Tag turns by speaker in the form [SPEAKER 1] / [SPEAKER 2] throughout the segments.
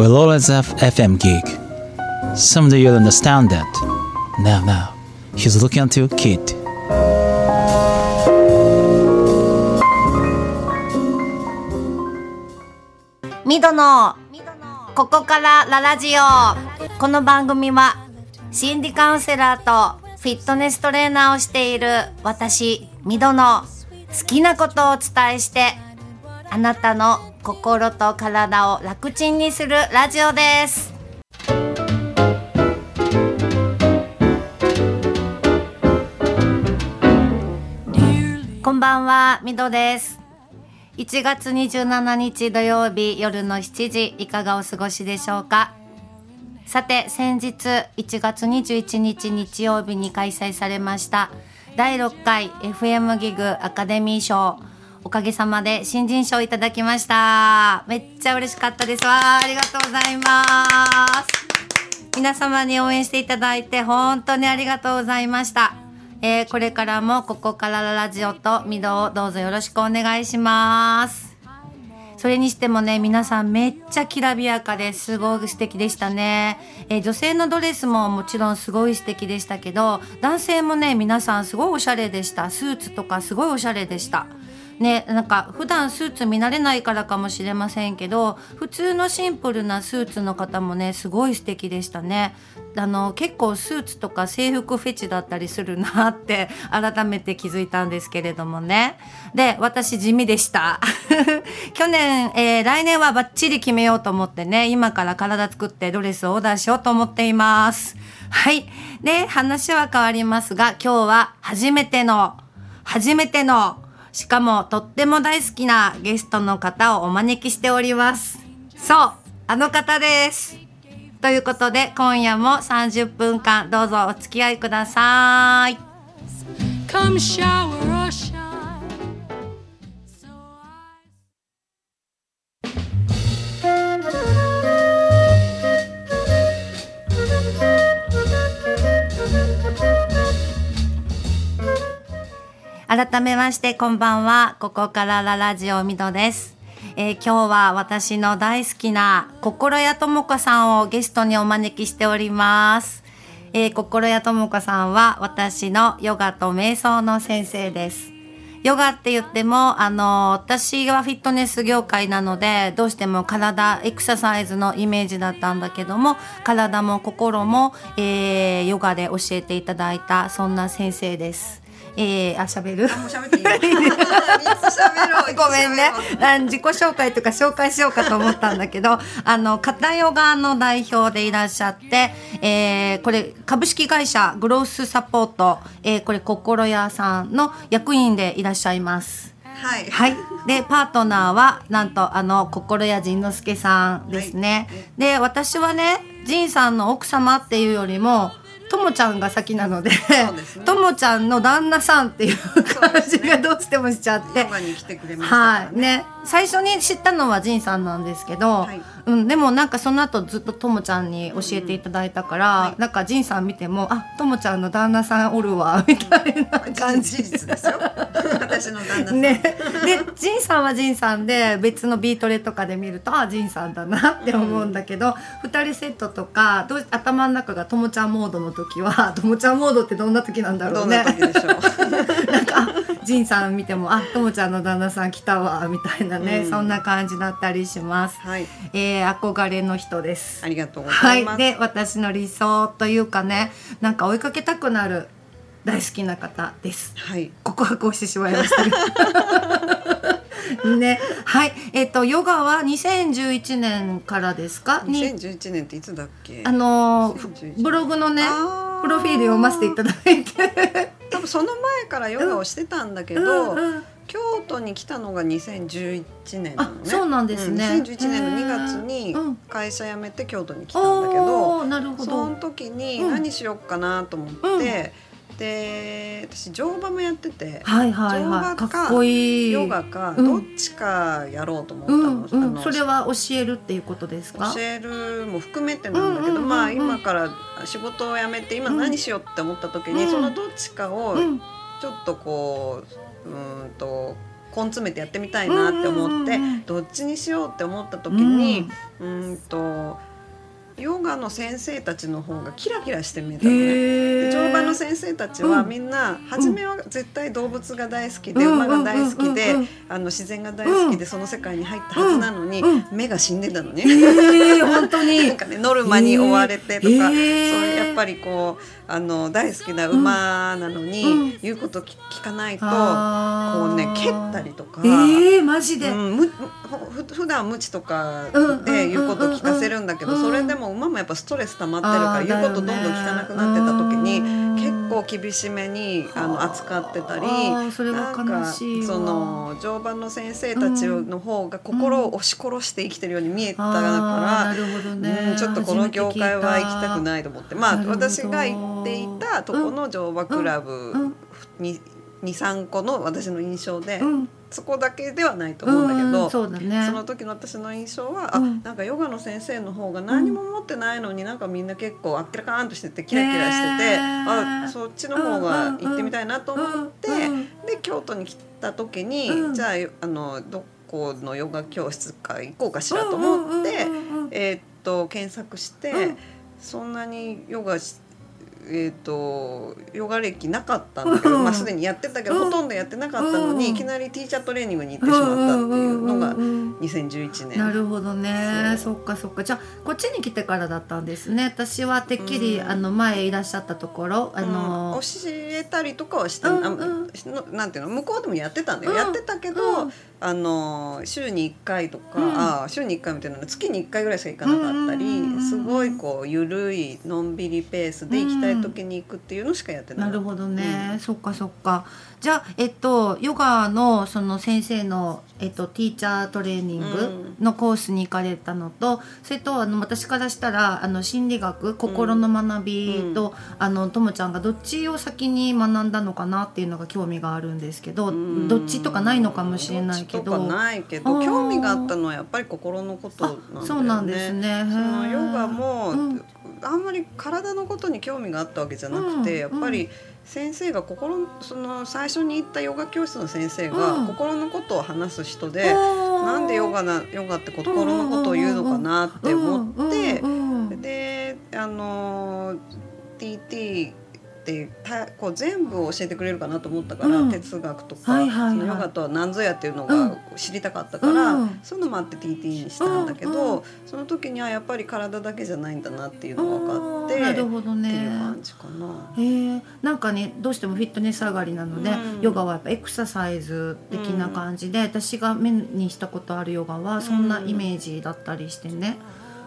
[SPEAKER 1] will always have FM gig. Someday you'll understand that. Now, now, he's looking at you, kid.
[SPEAKER 2] ミドのここからララジオこの番組は心理カウンセラーとフィットネストレーナーをしている私ミドの好きなことをお伝えしてあなたの心と体を楽ちんにするラジオです。こんばんはミドです。1月27日土曜日夜の7時いかがお過ごしでしょうか？さて先日1月21日日曜日に開催されました第6回 FM ギグアカデミー賞おかげさまで新人賞いただきました。めっちゃ嬉しかったです。わありがとうございます。皆様に応援していただいて本当にありがとうございました。えーこれからもここからラジオとミドをどうぞよろしくお願いします。それにしてもね皆さんめっちゃきらびやかですごく素敵でしたね、えー女性のドレスももちろんすごい素敵でしたけど男性もね皆さんすごいおしゃれでした。スーツとかすごいおしゃれでした。ね、なんか普段スーツ見慣れないからかもしれませんけど普通のシンプルなスーツの方もねすごい素敵でしたね。あの結構スーツとか制服フェチだったりするなって改めて気づいたんですけれどもね。で私地味でした。去年、えー来年はバッチリ決めようと思ってね今から体作ってドレスをオーダーしようと思っています。はい。で話は変わりますが今日は初めての初めてのしかもとっても大好きなゲストの方をお招きしております。そうあの方です。ということで今夜も30分間どうぞお付き合いください。改めましてこんばんは。ここからララジオミドです、えー今日は私の大好きな心谷智子さんをゲストにお招きしております、えー心谷智子さんは私のヨガと瞑想の先生です。ヨガって言っても、あの、私はフィットネス業界なので、どうしても体、エクササイズのイメージだったんだけども、体も心も、えーヨガで教えていただいた、そんな先生です。えー、あ、喋る
[SPEAKER 3] もう喋っていい。
[SPEAKER 2] ごめんね。あ自己紹介とか紹介しようかと思ったんだけど、あの、片ヨガの代表でいらっしゃって、えーこれ、株式会社グロースサポート、えーこれ、心屋さんの役員でいらっしゃいます。
[SPEAKER 3] はい。
[SPEAKER 2] はい。で、パートナーは、なんと、あの、心谷仁之助さんですね。で、私はね、仁さんの奥様っていうよりも、ともちゃんが先なので、ともちゃんの旦那さんっていう感じがどうしてもしちゃって。はい、ね、最初に知ったのは仁さんなんですけど、
[SPEAKER 3] はい
[SPEAKER 2] うん、でもなんかその後ずっとともちゃんに教えていただいたから、
[SPEAKER 3] はい
[SPEAKER 2] なんか仁さん見ても、あ、ともちゃんの旦那さんおるわみたいな感じ。
[SPEAKER 3] 事実ですよ。私の旦那さん。
[SPEAKER 2] ね、で仁さんは仁さんで別のビートレとかで見るとあ仁さんだなって思うんだけど、二人セットとかどう頭の中がともちゃんモードの時は ともちゃんモードってどんな時なんだろ
[SPEAKER 3] ど
[SPEAKER 2] うんね。
[SPEAKER 3] な時でしょう。
[SPEAKER 2] なんかあ仁さん見てもあともちゃんの旦那さん来たわみたいなね、
[SPEAKER 3] うん
[SPEAKER 2] そんな感じだったりします。
[SPEAKER 3] はい。
[SPEAKER 2] えー、憧れの人です
[SPEAKER 3] あ。りがとうござ
[SPEAKER 2] はいい
[SPEAKER 3] ます。
[SPEAKER 2] で私の理想というかねなんか追いかけたくなる大好きな方です。
[SPEAKER 3] はい。
[SPEAKER 2] 告白をしてしまいました。ね、はい、えっ、とヨガは2011年からですか？に
[SPEAKER 3] 2011年っていつだっけ？
[SPEAKER 2] あの
[SPEAKER 3] 2011
[SPEAKER 2] ーブログのねプロフィール読ませていただいて、
[SPEAKER 3] 多分その前からヨガをしてたんだけど、
[SPEAKER 2] うんうん
[SPEAKER 3] 京都に来たのが2011年なのね。
[SPEAKER 2] あそうなんですね。
[SPEAKER 3] うん2011年の2月に会社辞めて京都に来たんだけど、
[SPEAKER 2] なるほ
[SPEAKER 3] そ
[SPEAKER 2] ど
[SPEAKER 3] の。時に
[SPEAKER 2] うん。
[SPEAKER 3] 何しよっかなと思って、で私乗馬もやってて、
[SPEAKER 2] はいはい
[SPEAKER 3] 乗
[SPEAKER 2] はい、
[SPEAKER 3] 馬
[SPEAKER 2] か。
[SPEAKER 3] ヨガか
[SPEAKER 2] うん。
[SPEAKER 3] どっちかやろうと思った
[SPEAKER 2] う
[SPEAKER 3] の。
[SPEAKER 2] んうん、
[SPEAKER 3] あの
[SPEAKER 2] それは教えるっていうことですか？
[SPEAKER 3] 教えるも含めてなんだけど、
[SPEAKER 2] うんうんうんうん。
[SPEAKER 3] まあ今から仕事を辞めて今何しようって思った時に、
[SPEAKER 2] うん。
[SPEAKER 3] そのどっちかを
[SPEAKER 2] うん。
[SPEAKER 3] ちょっとこううーんと根詰めてやってみたいなって思って、どっちにしようって思った時に、うーんとヨガの先生たちの方がキラキラして見えたのね。で乗馬の先生たちは
[SPEAKER 2] うん。
[SPEAKER 3] みんな初めは絶対動物が大好きで
[SPEAKER 2] うん。
[SPEAKER 3] 馬が大好きで
[SPEAKER 2] うん。うん。うん。
[SPEAKER 3] あの自然が大好きでその世界に入ったはずなのに
[SPEAKER 2] うん。
[SPEAKER 3] 目が死んでたのね。
[SPEAKER 2] ええ本当に。
[SPEAKER 3] なんかねノルマに追われてとか、そうやっぱりこうあの大好きな馬なのに、
[SPEAKER 2] うん。
[SPEAKER 3] 言うこと聞聞かないと、こうね蹴ったりとか。
[SPEAKER 2] ええマジで、
[SPEAKER 3] うん、むふ普段無知とか
[SPEAKER 2] うん
[SPEAKER 3] で言うこと聞かせるんだけど、
[SPEAKER 2] うん
[SPEAKER 3] それでも馬もやっぱストレス溜まってるから言うことどんどん聞かなくなってた時に
[SPEAKER 2] うん
[SPEAKER 3] 結構厳しめにあ。の扱ってたりなんかその乗馬の先生たちの方が心を押し殺して生きてるように見えたから。うん。ちょっとこの業界は行きたく
[SPEAKER 2] い
[SPEAKER 3] ないと思って。まあ私が行っていたとこの乗馬クラブ
[SPEAKER 2] うん。
[SPEAKER 3] に23個の私の印象で、
[SPEAKER 2] うん。
[SPEAKER 3] そこだけではないと思うんだけど、
[SPEAKER 2] うんそね。
[SPEAKER 3] その時の私の印象は、
[SPEAKER 2] うん。
[SPEAKER 3] あなんかヨガの先生の方が何も持ってないのになんかみんな結構あっけらかーんとしててキラキラしてて、あそっちの方が行ってみたいなと思って、
[SPEAKER 2] うんうん
[SPEAKER 3] で京都に来た時に、
[SPEAKER 2] うん。
[SPEAKER 3] じゃああのどこのヨガ教室か行こうかしらと思って、
[SPEAKER 2] うんうんうんうん。
[SPEAKER 3] えーっと検索して、
[SPEAKER 2] うん。
[SPEAKER 3] そんなにヨガしえー、とヨガ歴なかったんだけど、
[SPEAKER 2] うん。
[SPEAKER 3] まあ、すでにやってたけど、
[SPEAKER 2] うん。
[SPEAKER 3] ほとんどやってなかったのに、
[SPEAKER 2] うん。
[SPEAKER 3] いきなりティーチャートレーニングに行ってしまったっていうのが
[SPEAKER 2] うんうんうんうん
[SPEAKER 3] 2011年。
[SPEAKER 2] なるほどね。
[SPEAKER 3] そ
[SPEAKER 2] そっかそっか。じゃあこっちに来てからだったんですね。私はてっきり、
[SPEAKER 3] うん。
[SPEAKER 2] あの前いらっしゃったところあ
[SPEAKER 3] うん。
[SPEAKER 2] の、
[SPEAKER 3] 教えたりとかはした、
[SPEAKER 2] うん
[SPEAKER 3] なんていうの向こうでもやってたんだよ、
[SPEAKER 2] うん。
[SPEAKER 3] やってたけど、
[SPEAKER 2] うん。
[SPEAKER 3] あの週に1回とか、
[SPEAKER 2] うん。
[SPEAKER 3] あ週に1回みたいなの月に1回ぐらいしか行かなかったり、すごいこう緩いのんびりペースで行きたい時に行くっていうのしかやってな
[SPEAKER 2] ない。
[SPEAKER 3] かった
[SPEAKER 2] るほどね、そっかそっかじゃあえっとヨガのその先生の、えっと、ティーチャートレーニングのコースに行かれたのと、それとあの私からしたらあの心理学心の学びと、あのともちゃんがどっちを先に学んだのかなっていうのが興味があるんですけど、
[SPEAKER 3] うん。
[SPEAKER 2] どっちとかないのかもしれないけど。
[SPEAKER 3] ないけ
[SPEAKER 2] あ
[SPEAKER 3] ど
[SPEAKER 2] ー。
[SPEAKER 3] 興味があったのはやっぱり心のことなんだよね。
[SPEAKER 2] あそうなんですね。
[SPEAKER 3] そのヨガも、
[SPEAKER 2] うん。
[SPEAKER 3] あんまり体のことに興味があったわけじゃなくて、
[SPEAKER 2] うん。
[SPEAKER 3] やっぱり先生が心その最初に行ったヨガ教室の先生が、
[SPEAKER 2] うん。
[SPEAKER 3] 心のことを話す人で、
[SPEAKER 2] な
[SPEAKER 3] なんでヨガなヨガって心のことを言うのかなって思って、であの TT ってたこう全部を教えてくれるかなと思ったから、
[SPEAKER 2] うん。
[SPEAKER 3] 哲学とか、
[SPEAKER 2] はいはいはい。
[SPEAKER 3] そのヨガとは何ぞやっていうの
[SPEAKER 2] うん。
[SPEAKER 3] が知りたかったから、
[SPEAKER 2] うん。
[SPEAKER 3] そういうのもあって TT にしたんだけど、
[SPEAKER 2] うん
[SPEAKER 3] その時にはやっぱり体だけじゃないんだなっていうのが分かって
[SPEAKER 2] なるほど
[SPEAKER 3] って
[SPEAKER 2] ね。
[SPEAKER 3] いう感じかな。
[SPEAKER 2] へえなんかねどうしてもフィットネス上がりなので、
[SPEAKER 3] うん。
[SPEAKER 2] ヨガはやっぱエクササイズ的な感じで、私が目にしたことあるヨガはそんなイメージだったりしてね、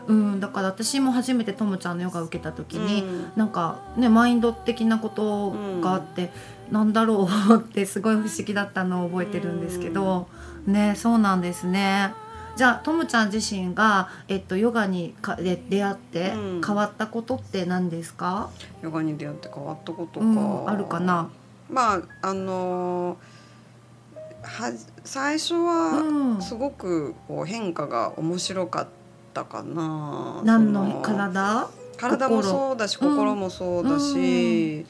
[SPEAKER 2] うんだから私も初めてともちゃんのヨガを受けた時に、
[SPEAKER 3] うん。
[SPEAKER 2] なんかねマインド的なことがあって、なんだろうってすごい不思議だったのを覚えてるんですけど、ねそうなんですね。じゃあともちゃん自身が、えっと、ヨガにかで出会って
[SPEAKER 3] うん。
[SPEAKER 2] 変わったことって何ですか、
[SPEAKER 3] ヨガに出会って変わったことか、
[SPEAKER 2] うん、あるかな？
[SPEAKER 3] まああのーは最初
[SPEAKER 2] うん。
[SPEAKER 3] はすごくこう変化が面白かったかな。
[SPEAKER 2] 何の体？
[SPEAKER 3] 体もそうだし
[SPEAKER 2] 心。
[SPEAKER 3] 心もそうだし、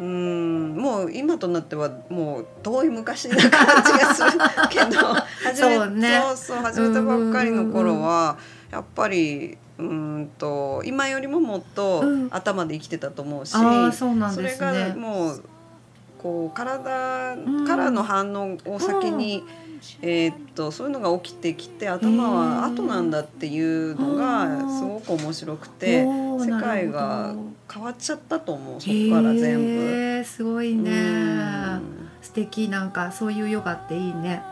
[SPEAKER 3] うん、もう今となってはもう遠い昔な感じがするけど 始め
[SPEAKER 2] そうね。
[SPEAKER 3] そうそう始めたばっかりの頃はやっぱりうんと今よりももっと
[SPEAKER 2] うん。
[SPEAKER 3] 頭で生きてたと思うし、
[SPEAKER 2] ああそうなん
[SPEAKER 3] それが
[SPEAKER 2] ね。
[SPEAKER 3] もうこう体からの反応を先に、えーっとそういうのが起きてきて頭は後なんだっていうのがすごく面白くて世界
[SPEAKER 2] な
[SPEAKER 3] が変わっちゃったと思うそこから全部。
[SPEAKER 2] へーすごいね。
[SPEAKER 3] うん。
[SPEAKER 2] 素敵。なんかそういうヨガっていいね。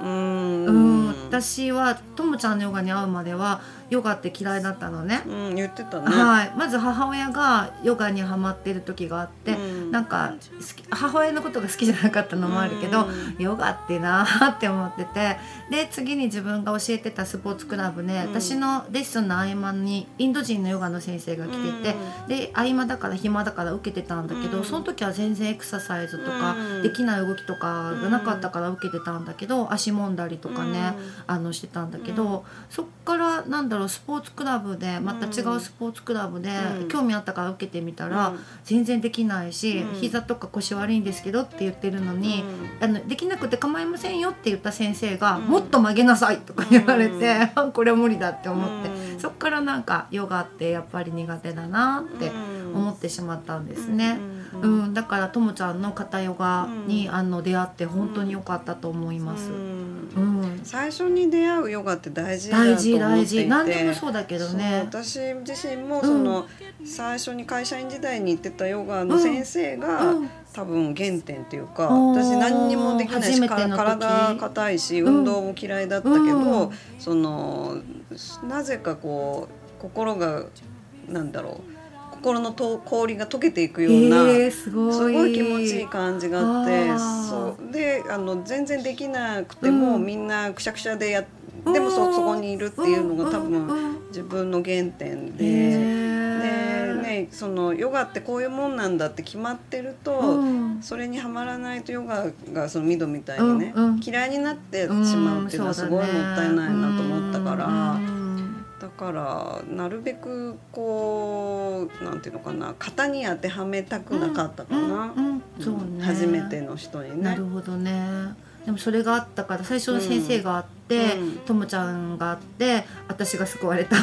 [SPEAKER 3] うん。
[SPEAKER 2] うん。私はともちゃんのヨガに会うまではヨガって嫌いだったのね。
[SPEAKER 3] うん言ってたね。
[SPEAKER 2] はい。まず母親がヨガにハマってる時があって
[SPEAKER 3] うん。
[SPEAKER 2] なんか好き母親のことが好きじゃなかったのもあるけど
[SPEAKER 3] うん。
[SPEAKER 2] ヨガってなーって思っててで次に自分が教えてたスポーツクラブで、
[SPEAKER 3] うん。
[SPEAKER 2] 私のレッスンの合間にインド人のヨガの先生が来てて、で合間だから暇だから受けてたんだけど、
[SPEAKER 3] うん。
[SPEAKER 2] その時は全然エクササイズとか、
[SPEAKER 3] うん。
[SPEAKER 2] できない動きとかがなかったから受けてたんだけど足もんだりとかね、あのしてたんだけど、そっからなんだろうスポーツクラブでまた違うスポーツクラブで
[SPEAKER 3] うん。
[SPEAKER 2] 興味あったから受けてみたら、
[SPEAKER 3] うん。
[SPEAKER 2] 全然できないし、
[SPEAKER 3] うん。
[SPEAKER 2] 膝とか腰悪いんですけどって言ってるのに、あのできなくて構いませんよって言った先生が、
[SPEAKER 3] うん。
[SPEAKER 2] もっと曲げなさいとか言われて、これは無理だって思って、
[SPEAKER 3] うん。
[SPEAKER 2] そっからなんかヨガってやっぱり苦手だなって思ってしまったんですね。
[SPEAKER 3] う
[SPEAKER 2] うんん、だからともちゃんの肩ヨガに、
[SPEAKER 3] うん。
[SPEAKER 2] あの出会って本当に良かったと思います。
[SPEAKER 3] う
[SPEAKER 2] うん。ん、
[SPEAKER 3] 最初に出会うヨガって大事だと思
[SPEAKER 2] 大
[SPEAKER 3] っていて。
[SPEAKER 2] 事大事。何でもそうだけどね。
[SPEAKER 3] 私自身もその、最初に会社員時代に行ってたヨガの先生が、
[SPEAKER 2] うん。
[SPEAKER 3] 多分原点っていうか私何にもできないし体硬いし
[SPEAKER 2] うん。
[SPEAKER 3] 運動も嫌いだったけど、
[SPEAKER 2] うん。
[SPEAKER 3] そのなぜかこう心がなんだろう心のと氷が溶けていくような。
[SPEAKER 2] えー、すごい。
[SPEAKER 3] 気持ちいい感じがあってそう。であの全然できなくても、
[SPEAKER 2] うん。
[SPEAKER 3] みんなくしゃくしゃでやでもそそこにいるっていうのが多分自分の原点で。
[SPEAKER 2] へー。
[SPEAKER 3] でね、そのヨガってこういうもんなんだって決まってると、
[SPEAKER 2] うん。
[SPEAKER 3] それにはまらないとヨガがそのミドみたいにね、
[SPEAKER 2] うんうん。
[SPEAKER 3] 嫌いになってしまうっていうのはすごいもったいないなと思ったから、からなるべくこうなんていうのかな型に当てはめたくなかったかな、
[SPEAKER 2] うんうんそうね。
[SPEAKER 3] 初めての人にね。
[SPEAKER 2] なるほどねでもそれがあったから最初の先生があって、
[SPEAKER 3] うん。
[SPEAKER 2] ともちゃんがあって私が救われた。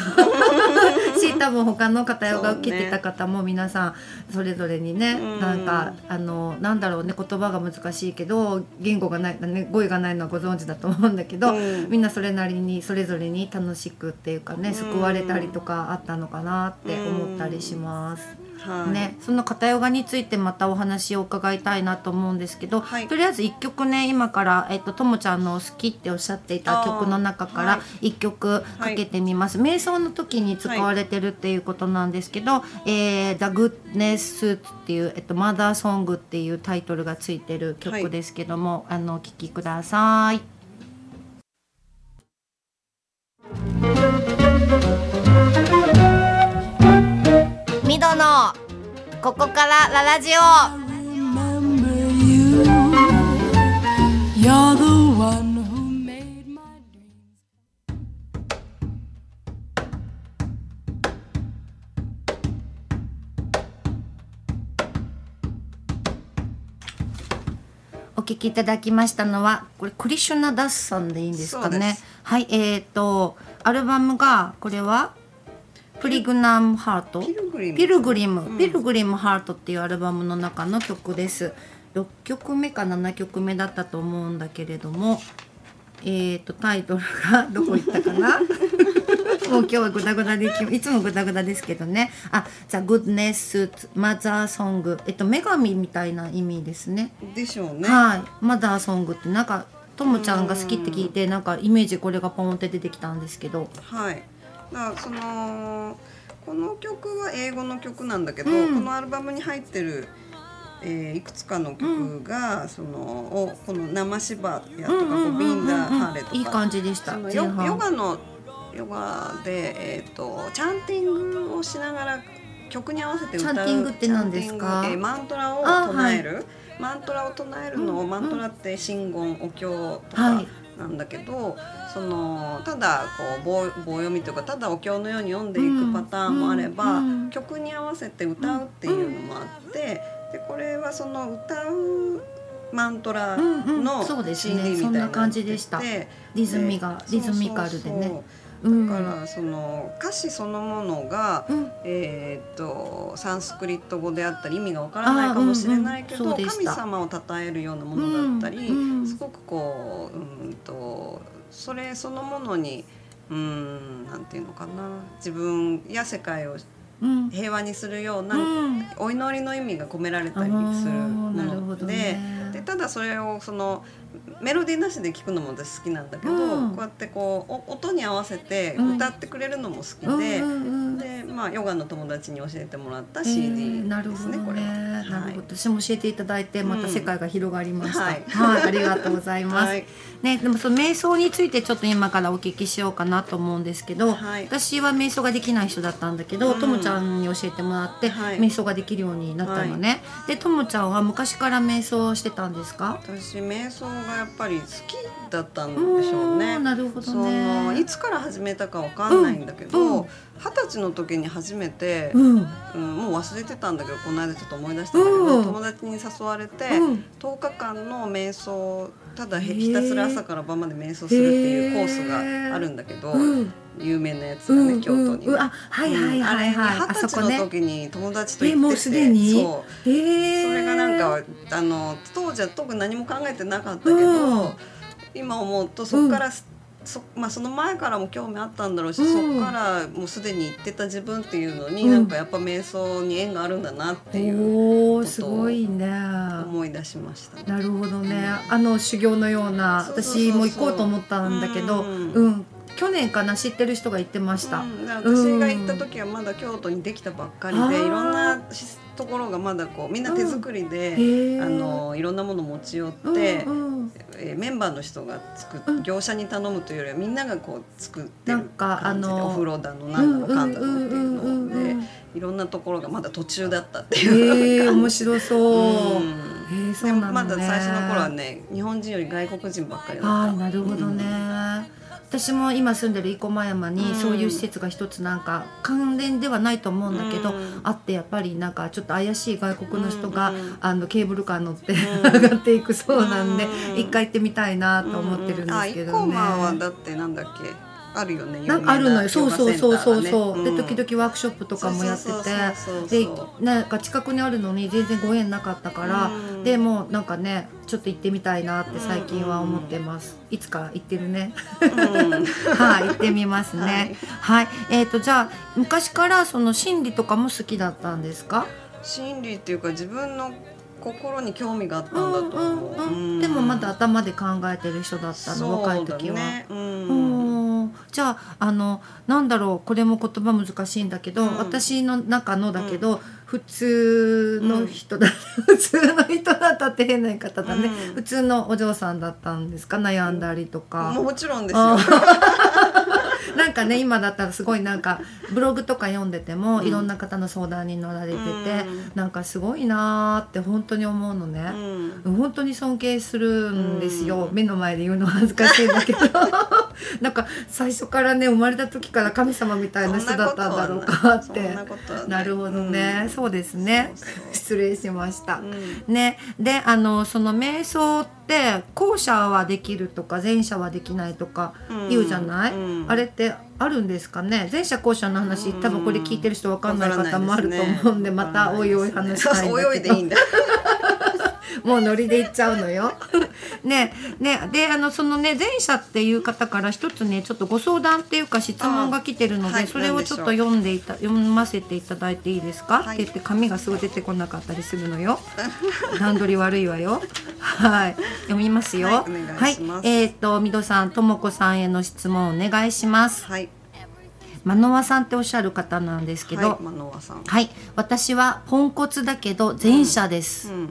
[SPEAKER 2] し多分他の方が受けてた方も皆さんそれぞれにね、
[SPEAKER 3] うん
[SPEAKER 2] なんかあのなんだろうね言葉が難しいけど言語がない、ね、語彙がないのはご存知だと思うんだけど、
[SPEAKER 3] うん。
[SPEAKER 2] みんなそれなりにそれぞれに楽しくっていうかね救われたりとかあったのかなって思ったりします。
[SPEAKER 3] はい。
[SPEAKER 2] ね、その片ヨガについてまたお話を伺いたいなと思うんですけど、
[SPEAKER 3] はい。
[SPEAKER 2] とりあえず一曲ね今から、えっと、ともちゃんの好きっておっしゃっていた曲の中から
[SPEAKER 3] あーはい。
[SPEAKER 2] 一曲かけてみます、瞑想の時に使われてるっていうことなんですけど「えー、The Goodness Suits」っていう、えっと「マザーソング」っていうタイトルがついてる曲ですけども、あのお聴きください。ミドのここからララジオ.お聞きいただきましたのはこれクリシュナダスさんでいいんですかね？はいえっ、とアルバムがこれはプリグナムハート
[SPEAKER 3] ピルグリム
[SPEAKER 2] ピルグリム、
[SPEAKER 3] うん。
[SPEAKER 2] ピルグリムハートっていうアルバムの中の曲です。6曲目か7曲目だったと思うんだけれどもえっ、とタイトルが どこ行ったかな？もう今日はグダグダでいつもグダグダですけどね。あ「The Goodness Suits Mother Song」えっと女神みたいな意味ですね。
[SPEAKER 3] でしょうね。
[SPEAKER 2] はい、マダーソングってなんかともちゃんが好きって聞いてなんかイメージこれがポンって出てきたんですけど、
[SPEAKER 3] はい。だそのこの曲は英語の曲なんだけど、
[SPEAKER 2] うん。
[SPEAKER 3] このアルバムに入ってる、えーいくつかの曲が、そのおこの生芝やとか、ビンダハーレとか
[SPEAKER 2] いい感じでした。
[SPEAKER 3] ヨヨガのヨガでえっ、とチャンティングをしながら曲に合わせて歌う
[SPEAKER 2] チャンティングって何ですか？
[SPEAKER 3] えーマントラを
[SPEAKER 2] あ
[SPEAKER 3] 唱える、マントラを唱えるのを、
[SPEAKER 2] うん
[SPEAKER 3] マントラって真言お経とか、
[SPEAKER 2] はい
[SPEAKER 3] なんだけどそのただこう棒棒読みというかただお経のように読んでいくパターンもあれば、曲に合わせて歌うっていうのもあってでこれはその歌うマントラの CD
[SPEAKER 2] ね。
[SPEAKER 3] みたいにな
[SPEAKER 2] な感じでした。リズミがリズミカルでね。
[SPEAKER 3] そう
[SPEAKER 2] うん
[SPEAKER 3] だからその歌詞そのものが、
[SPEAKER 2] うん。
[SPEAKER 3] えーっとサンスクリット語であったり意味がわからないかもしれないけど、
[SPEAKER 2] あうんうん
[SPEAKER 3] 神様を称えるようなものだったり、
[SPEAKER 2] うんうん。
[SPEAKER 3] すごくこううんとそれそのものにうんなんていうのかな。自分や世界を
[SPEAKER 2] うん。
[SPEAKER 3] 平和にするような、
[SPEAKER 2] うん。
[SPEAKER 3] お祈りの意味が込められたりするも
[SPEAKER 2] なるほど
[SPEAKER 3] ので,、
[SPEAKER 2] ね。
[SPEAKER 3] でただそれをそのメロディーなしで聞くのも私好きなんだけど、
[SPEAKER 2] うん
[SPEAKER 3] こうやってこうお音に合わせて
[SPEAKER 2] うん
[SPEAKER 3] 歌ってくれるのも好きで。
[SPEAKER 2] うんうんうん
[SPEAKER 3] ででまあヨガの友達に教えてもらった
[SPEAKER 2] え
[SPEAKER 3] CD
[SPEAKER 2] ーなる
[SPEAKER 3] ですね、
[SPEAKER 2] ほど
[SPEAKER 3] これは。はい
[SPEAKER 2] るほど。私も教えていただいてまた世界が広がりました。
[SPEAKER 3] うん
[SPEAKER 2] は、
[SPEAKER 3] はいい
[SPEAKER 2] ありがとうございます。
[SPEAKER 3] はい
[SPEAKER 2] ね、でもその瞑想についてちょっと今からお聞きしようかなと思うんですけど、
[SPEAKER 3] はい
[SPEAKER 2] 私は瞑想ができない人だったんだけど、
[SPEAKER 3] うん
[SPEAKER 2] ともちゃんに教えてもらって、
[SPEAKER 3] はい
[SPEAKER 2] 瞑想ができるようになったのね。で、ともちゃんは昔から瞑想をしてたんですか？
[SPEAKER 3] 私瞑想がやっぱり好きだったんでしょうね。
[SPEAKER 2] んなるほど
[SPEAKER 3] その
[SPEAKER 2] ね。
[SPEAKER 3] いつから始めたかわかんないんだけ
[SPEAKER 2] うんうん
[SPEAKER 3] ど二十、歳の時に初めて、
[SPEAKER 2] うん。
[SPEAKER 3] うんもう忘れてたんだけどこの間ちょっと思い出したんだけど、
[SPEAKER 2] うん
[SPEAKER 3] 友達に誘われて、
[SPEAKER 2] うん
[SPEAKER 3] 10日間の瞑想ただひたすら朝から晩まで瞑想するっていうコースがあるんだけど、
[SPEAKER 2] うん。
[SPEAKER 3] 有名なやつがね、
[SPEAKER 2] うん
[SPEAKER 3] 京都に。
[SPEAKER 2] うんあ、はいはいはいはい。
[SPEAKER 3] うんあれに二十歳の
[SPEAKER 2] あそこね。
[SPEAKER 3] 時に友達と行ってて、
[SPEAKER 2] えもうすでに？
[SPEAKER 3] そう
[SPEAKER 2] へえ。
[SPEAKER 3] それがなんかあの当時は特に何も考えてなかったけど、
[SPEAKER 2] うん
[SPEAKER 3] 今思うとそこから、そまあ、その前からも興味あったんだろうし、
[SPEAKER 2] うん
[SPEAKER 3] そこからもうすでに行ってた自分っていうのに、
[SPEAKER 2] うん
[SPEAKER 3] なんかやっぱ瞑想に縁があるんだなっていう
[SPEAKER 2] おお、すごいね。
[SPEAKER 3] 思い出しましたね。
[SPEAKER 2] なるほどね。あの修行のような私も行こうと思ったんだけど、
[SPEAKER 3] うん
[SPEAKER 2] うん、去年かな知ってる人が言ってました。
[SPEAKER 3] うん、で私が行った時はまだ京都にできたばっかりで、いろんなしところがまだこうみんな手作りで、
[SPEAKER 2] へえ。
[SPEAKER 3] あのいろんなもの持ち寄っ
[SPEAKER 2] うん
[SPEAKER 3] て、
[SPEAKER 2] うん。
[SPEAKER 3] えーメンバーの人が作っ、
[SPEAKER 2] うん。
[SPEAKER 3] 業者に頼むというよりはみんながこう作ってる
[SPEAKER 2] なんか
[SPEAKER 3] 感じで
[SPEAKER 2] あの
[SPEAKER 3] お風呂だのなんだのかんだのっていうのでいろんなところがまだ途中だったっていう
[SPEAKER 2] へえ、
[SPEAKER 3] 感じ。
[SPEAKER 2] 面白そう。
[SPEAKER 3] うん
[SPEAKER 2] へえ、そう
[SPEAKER 3] で
[SPEAKER 2] なのね。
[SPEAKER 3] まだ最初の頃はね日本人より外国人ばっかりだった。
[SPEAKER 2] ああなるほどね、私も今住んでる生駒山に
[SPEAKER 3] うん。
[SPEAKER 2] そういう施設が一つなんか関連ではないと思うんだけど、
[SPEAKER 3] うん。
[SPEAKER 2] あってやっぱりなんかちょっと怪しい外国の人が、
[SPEAKER 3] うん
[SPEAKER 2] あのケーブルカー乗って、
[SPEAKER 3] うん。
[SPEAKER 2] 上がっていくそうなんで、
[SPEAKER 3] うん。
[SPEAKER 2] 一回行ってみたいなと思ってるんですけどね。
[SPEAKER 3] あ生駒はだってなんだっけ？あるよね
[SPEAKER 2] あるのよ、そうそうそうそうそう、で時々ワークショップとかもやってて。でなんか近くにあるのに全然ご縁なかったから、
[SPEAKER 3] うん。
[SPEAKER 2] でもうなんかねちょっと行ってみたいなって最近は思ってます、いつか行ってるね。
[SPEAKER 3] うん。
[SPEAKER 2] はい行ってみますね。はい、えっ、とじゃあ昔からその心理とかも好きだったんですか？
[SPEAKER 3] 心理っていうか自分の心に興味があったんだと思う、
[SPEAKER 2] うんうんでもまだ頭で考えてる人だったの？若い時は。
[SPEAKER 3] ねうん
[SPEAKER 2] うんじゃああのなんだろうこれも言葉難しいんだけど、
[SPEAKER 3] うん。
[SPEAKER 2] 私の中のだけど、普通の人だ、普通の人だったって変な言い方だね、
[SPEAKER 3] うん。
[SPEAKER 2] 普通のお嬢さんだったんですか？悩んだりとか。
[SPEAKER 3] もちろんですよ。
[SPEAKER 2] あ。なんかね今だったらすごいなんかブログとか読んでても、
[SPEAKER 3] うん。
[SPEAKER 2] いろんな方の相談に乗られてて、
[SPEAKER 3] うん。
[SPEAKER 2] なんかすごいなーって本当に思うのね。
[SPEAKER 3] うん。
[SPEAKER 2] 本当に尊敬するんですよ、
[SPEAKER 3] うん。
[SPEAKER 2] 目の前で言うのは恥ずかしいんだけど。なんか最初からね生まれた時から神様みたいな人だったんだろうかって。
[SPEAKER 3] な
[SPEAKER 2] るほどね、そうですね。失礼しました、
[SPEAKER 3] うん。
[SPEAKER 2] ね。であのその瞑想って後者はできるとか前者はできないとか言うじゃない、
[SPEAKER 3] うん。
[SPEAKER 2] あれってあるんですかね？前者後者の話、
[SPEAKER 3] うん。
[SPEAKER 2] 多分これ聞いてる人わかんない方もあると思うんでまたおいおい話したいんだけどもうノリで言っちゃうのよ。ねねであのそのね前者っていう方から一つねちょっとご相談っていうか質問が来てるので、
[SPEAKER 3] あはい
[SPEAKER 2] それをちょっと読んでいた読ませていただいていいですか、
[SPEAKER 3] はい
[SPEAKER 2] って言って紙がすぐ出てこなかったりするのよ。段取り悪いわよ。はい読みますよ。
[SPEAKER 3] はい
[SPEAKER 2] はいえっ、とみどさんともこさんへの質問お願いします。
[SPEAKER 3] はい。
[SPEAKER 2] マノワさんっておっしゃる方なんですけど。
[SPEAKER 3] はい。
[SPEAKER 2] はい、私はポンコツだけど前者です。
[SPEAKER 3] うん。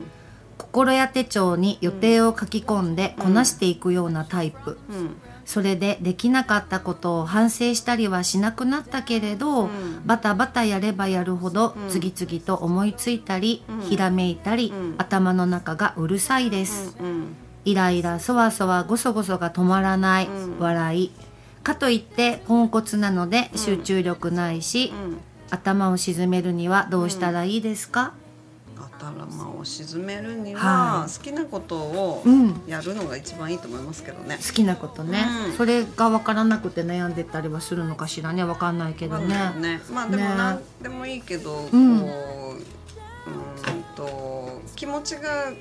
[SPEAKER 2] 心や手帳に予定を書き込んでこなしていくようなタイプ、
[SPEAKER 3] うん。
[SPEAKER 2] それでできなかったことを反省したりはしなくなったけれど、
[SPEAKER 3] うん。
[SPEAKER 2] バタバタやればやるほど
[SPEAKER 3] うん。
[SPEAKER 2] 次々と思いついたり、
[SPEAKER 3] うん。
[SPEAKER 2] ひらめいたり、
[SPEAKER 3] うん。
[SPEAKER 2] 頭の中がうるさいです、
[SPEAKER 3] うん。
[SPEAKER 2] イライラそわそわごそごそが止まらない、
[SPEAKER 3] うん。
[SPEAKER 2] 笑い。かといってポンコツなので集中力ないし、
[SPEAKER 3] うん。
[SPEAKER 2] 頭を沈めるにはどうしたらいいですか、
[SPEAKER 3] 頭を沈めるに
[SPEAKER 2] は
[SPEAKER 3] はい。好きなことを
[SPEAKER 2] うん。
[SPEAKER 3] やるのが一番いいと思いますけどね。
[SPEAKER 2] 好きなことね、
[SPEAKER 3] うん。
[SPEAKER 2] それが分からなくて悩んでたりはするのかしらね。分かんないけどね。
[SPEAKER 3] ね。まあでも
[SPEAKER 2] ね。
[SPEAKER 3] 何でもいいけど、こう、
[SPEAKER 2] う
[SPEAKER 3] うんん、と気持ちが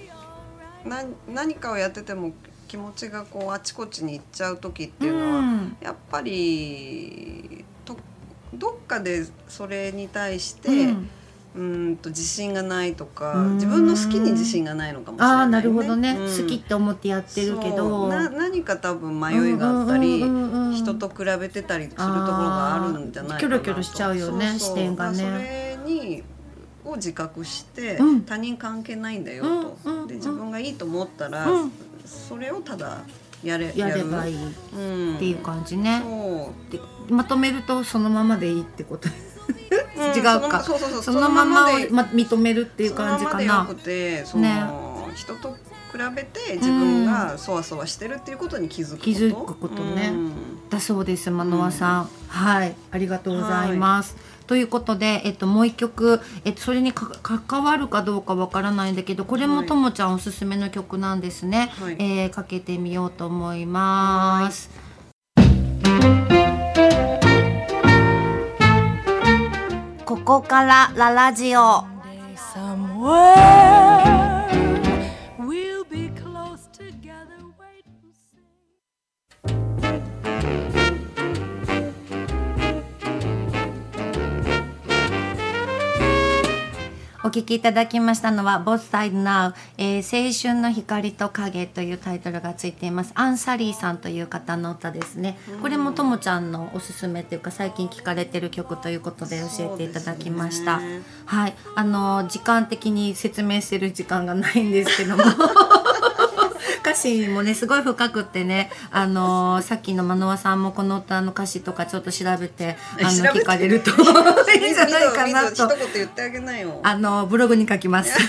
[SPEAKER 3] な何かをやってても気持ちがこうあちこちに行っちゃう時っていうのは、
[SPEAKER 2] ん。
[SPEAKER 3] やっぱりとどっかでそれに対して、
[SPEAKER 2] うん
[SPEAKER 3] うーんと自信がないとか
[SPEAKER 2] うん。
[SPEAKER 3] 自分の好きに自信がないのかもしれない、ね、
[SPEAKER 2] ああなるほどね、
[SPEAKER 3] うん。
[SPEAKER 2] 好きって思ってやってるけ
[SPEAKER 3] そ
[SPEAKER 2] ど
[SPEAKER 3] う。な何か多分迷いがあったり、
[SPEAKER 2] うんうん
[SPEAKER 3] 人と比べてたりするところがあるんじゃないかなと。
[SPEAKER 2] キョロキョロしちゃうよね視点がね。
[SPEAKER 3] まあそれにを自覚して、
[SPEAKER 2] うん。
[SPEAKER 3] 他人関係ないんだよと、で自分がいいと思ったら、
[SPEAKER 2] うん。
[SPEAKER 3] それをただやれ
[SPEAKER 2] やればい
[SPEAKER 3] い、
[SPEAKER 2] いっ
[SPEAKER 3] うん、
[SPEAKER 2] ていう感じね、
[SPEAKER 3] そう。
[SPEAKER 2] でまとめるとそのままでいいってこと。
[SPEAKER 3] うん
[SPEAKER 2] 違うか。
[SPEAKER 3] その
[SPEAKER 2] ままを
[SPEAKER 3] で。
[SPEAKER 2] ま認めるっていう感じかな。
[SPEAKER 3] そのままでよくてその、
[SPEAKER 2] ね
[SPEAKER 3] 人と比べて自分がそわそわしてるっていうことに気づくこと？
[SPEAKER 2] 気づくことね。
[SPEAKER 3] うん。
[SPEAKER 2] だそうですマノワさん、はい。ありがとうございます、ということで、えっと、もう一曲、えっと、それにか関わるかどうかわからないんだけどこれも
[SPEAKER 3] はい。
[SPEAKER 2] ともちゃんおすすめの曲なんですね、
[SPEAKER 3] はい。
[SPEAKER 2] えーかけてみようと思います。ここからララジオ。お聞きいただきましたのは「Both Side Now、えー青春の光と影」というタイトルがついています。アンサリーさんという方の歌ですね。これもともちゃんのおすすめというか最近聴かれてる曲ということで教えていただきました、
[SPEAKER 3] ね
[SPEAKER 2] はい。あの時間的に説明してる時間がないんですけども 歌詞もねすごい深くってねあのさっきのマノワさんもこの歌の歌詞とかちょっと調べてあの聞かれるといいんじゃないかなと。
[SPEAKER 3] 一言言ってあげないよ。
[SPEAKER 2] あのブログに書きます。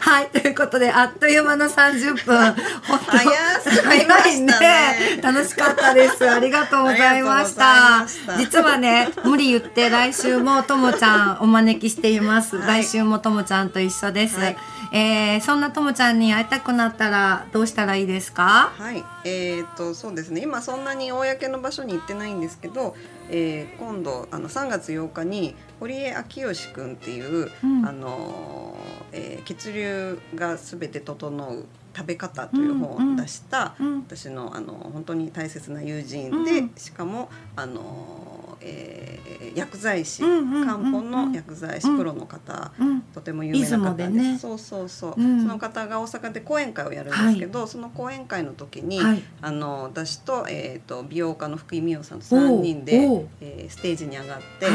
[SPEAKER 2] はいということであっという間の30分。本当
[SPEAKER 3] 早
[SPEAKER 2] いね。楽しかったです。ありがとうございました。
[SPEAKER 3] した。
[SPEAKER 2] 実はね無理言って来週もともちゃんお招きしています、
[SPEAKER 3] はい。
[SPEAKER 2] 来週もともちゃんと一緒です、
[SPEAKER 3] はい
[SPEAKER 2] えーそんなともちゃんに会いたくなったらどうしたらいいですか？
[SPEAKER 3] はい、えー、とそうですね。今そんなに公の場所に行ってないんですけど、えー今度あの3月8日に堀江昭義くんっていう、
[SPEAKER 2] うん。
[SPEAKER 3] あのーえー血流がすべて整う食べ方という本を出した、
[SPEAKER 2] うんうん。
[SPEAKER 3] 私のあの本当に大切な友人で、
[SPEAKER 2] うん。
[SPEAKER 3] しかもあのー、えー薬剤師、漢方の薬剤師プロの方、
[SPEAKER 2] うん。
[SPEAKER 3] とても有名な方で
[SPEAKER 2] ね。
[SPEAKER 3] そうそうそう、
[SPEAKER 2] うん。
[SPEAKER 3] その方が大阪で講演会をやるんですけど、その講演会の時に、
[SPEAKER 2] はい。
[SPEAKER 3] あの私と,、えー、と美容家の福井美代さんと3人でえーステージに上がって、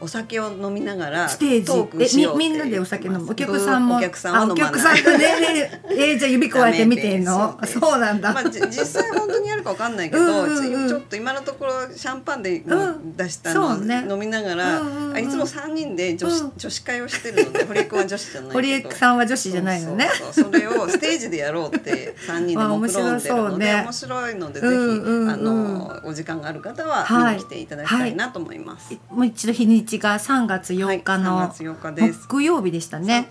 [SPEAKER 3] お酒を飲みながら
[SPEAKER 2] ステージ。
[SPEAKER 3] ト
[SPEAKER 2] みみんなでお酒飲む。お客さんも
[SPEAKER 3] お客さんは飲まない。
[SPEAKER 2] あお客さんとねねえー じゃあ指こうやって見てんの？そうなんだ、
[SPEAKER 3] まあ、じ実際本当にやるかわかんないけど
[SPEAKER 2] うん
[SPEAKER 3] ちょっと今のところシャンパンで
[SPEAKER 2] うん。
[SPEAKER 3] 出したの
[SPEAKER 2] うね。
[SPEAKER 3] 飲みながら、
[SPEAKER 2] うんうんうん
[SPEAKER 3] あいつも3人で女子,、
[SPEAKER 2] うん。
[SPEAKER 3] 女子会をしてるので堀江君は女子じゃない
[SPEAKER 2] 堀江さんは女子じゃないのね。
[SPEAKER 3] そうそれをステージでやろうって3人で
[SPEAKER 2] あ
[SPEAKER 3] 目論んでるので
[SPEAKER 2] 面
[SPEAKER 3] 面
[SPEAKER 2] 白
[SPEAKER 3] 白いのでぜひ、あのお時間がある方は
[SPEAKER 2] はい。
[SPEAKER 3] 見に来ていただきたいなと思います。
[SPEAKER 2] もう一度日にちが3月8日の、
[SPEAKER 3] はい3月8日です。
[SPEAKER 2] 木曜日でしたね。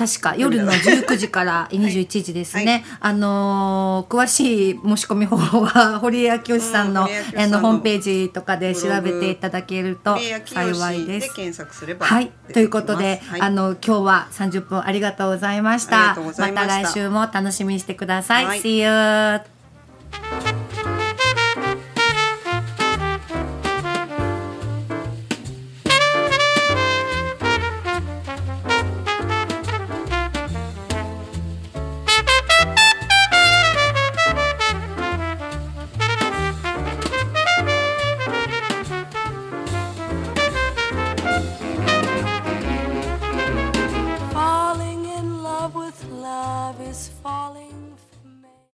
[SPEAKER 2] 確か夜の19時から21時ですね。あのー詳しい申し込み方法は堀江明義さんの,、
[SPEAKER 3] うんの
[SPEAKER 2] のホームページとかで調べていただけると幸いで。
[SPEAKER 3] です検索すれば
[SPEAKER 2] はい、ということで、
[SPEAKER 3] はい
[SPEAKER 2] あの今日は30分ありがとうございました。
[SPEAKER 3] ま
[SPEAKER 2] た来週も楽しみにしてください。
[SPEAKER 3] はい
[SPEAKER 2] See you!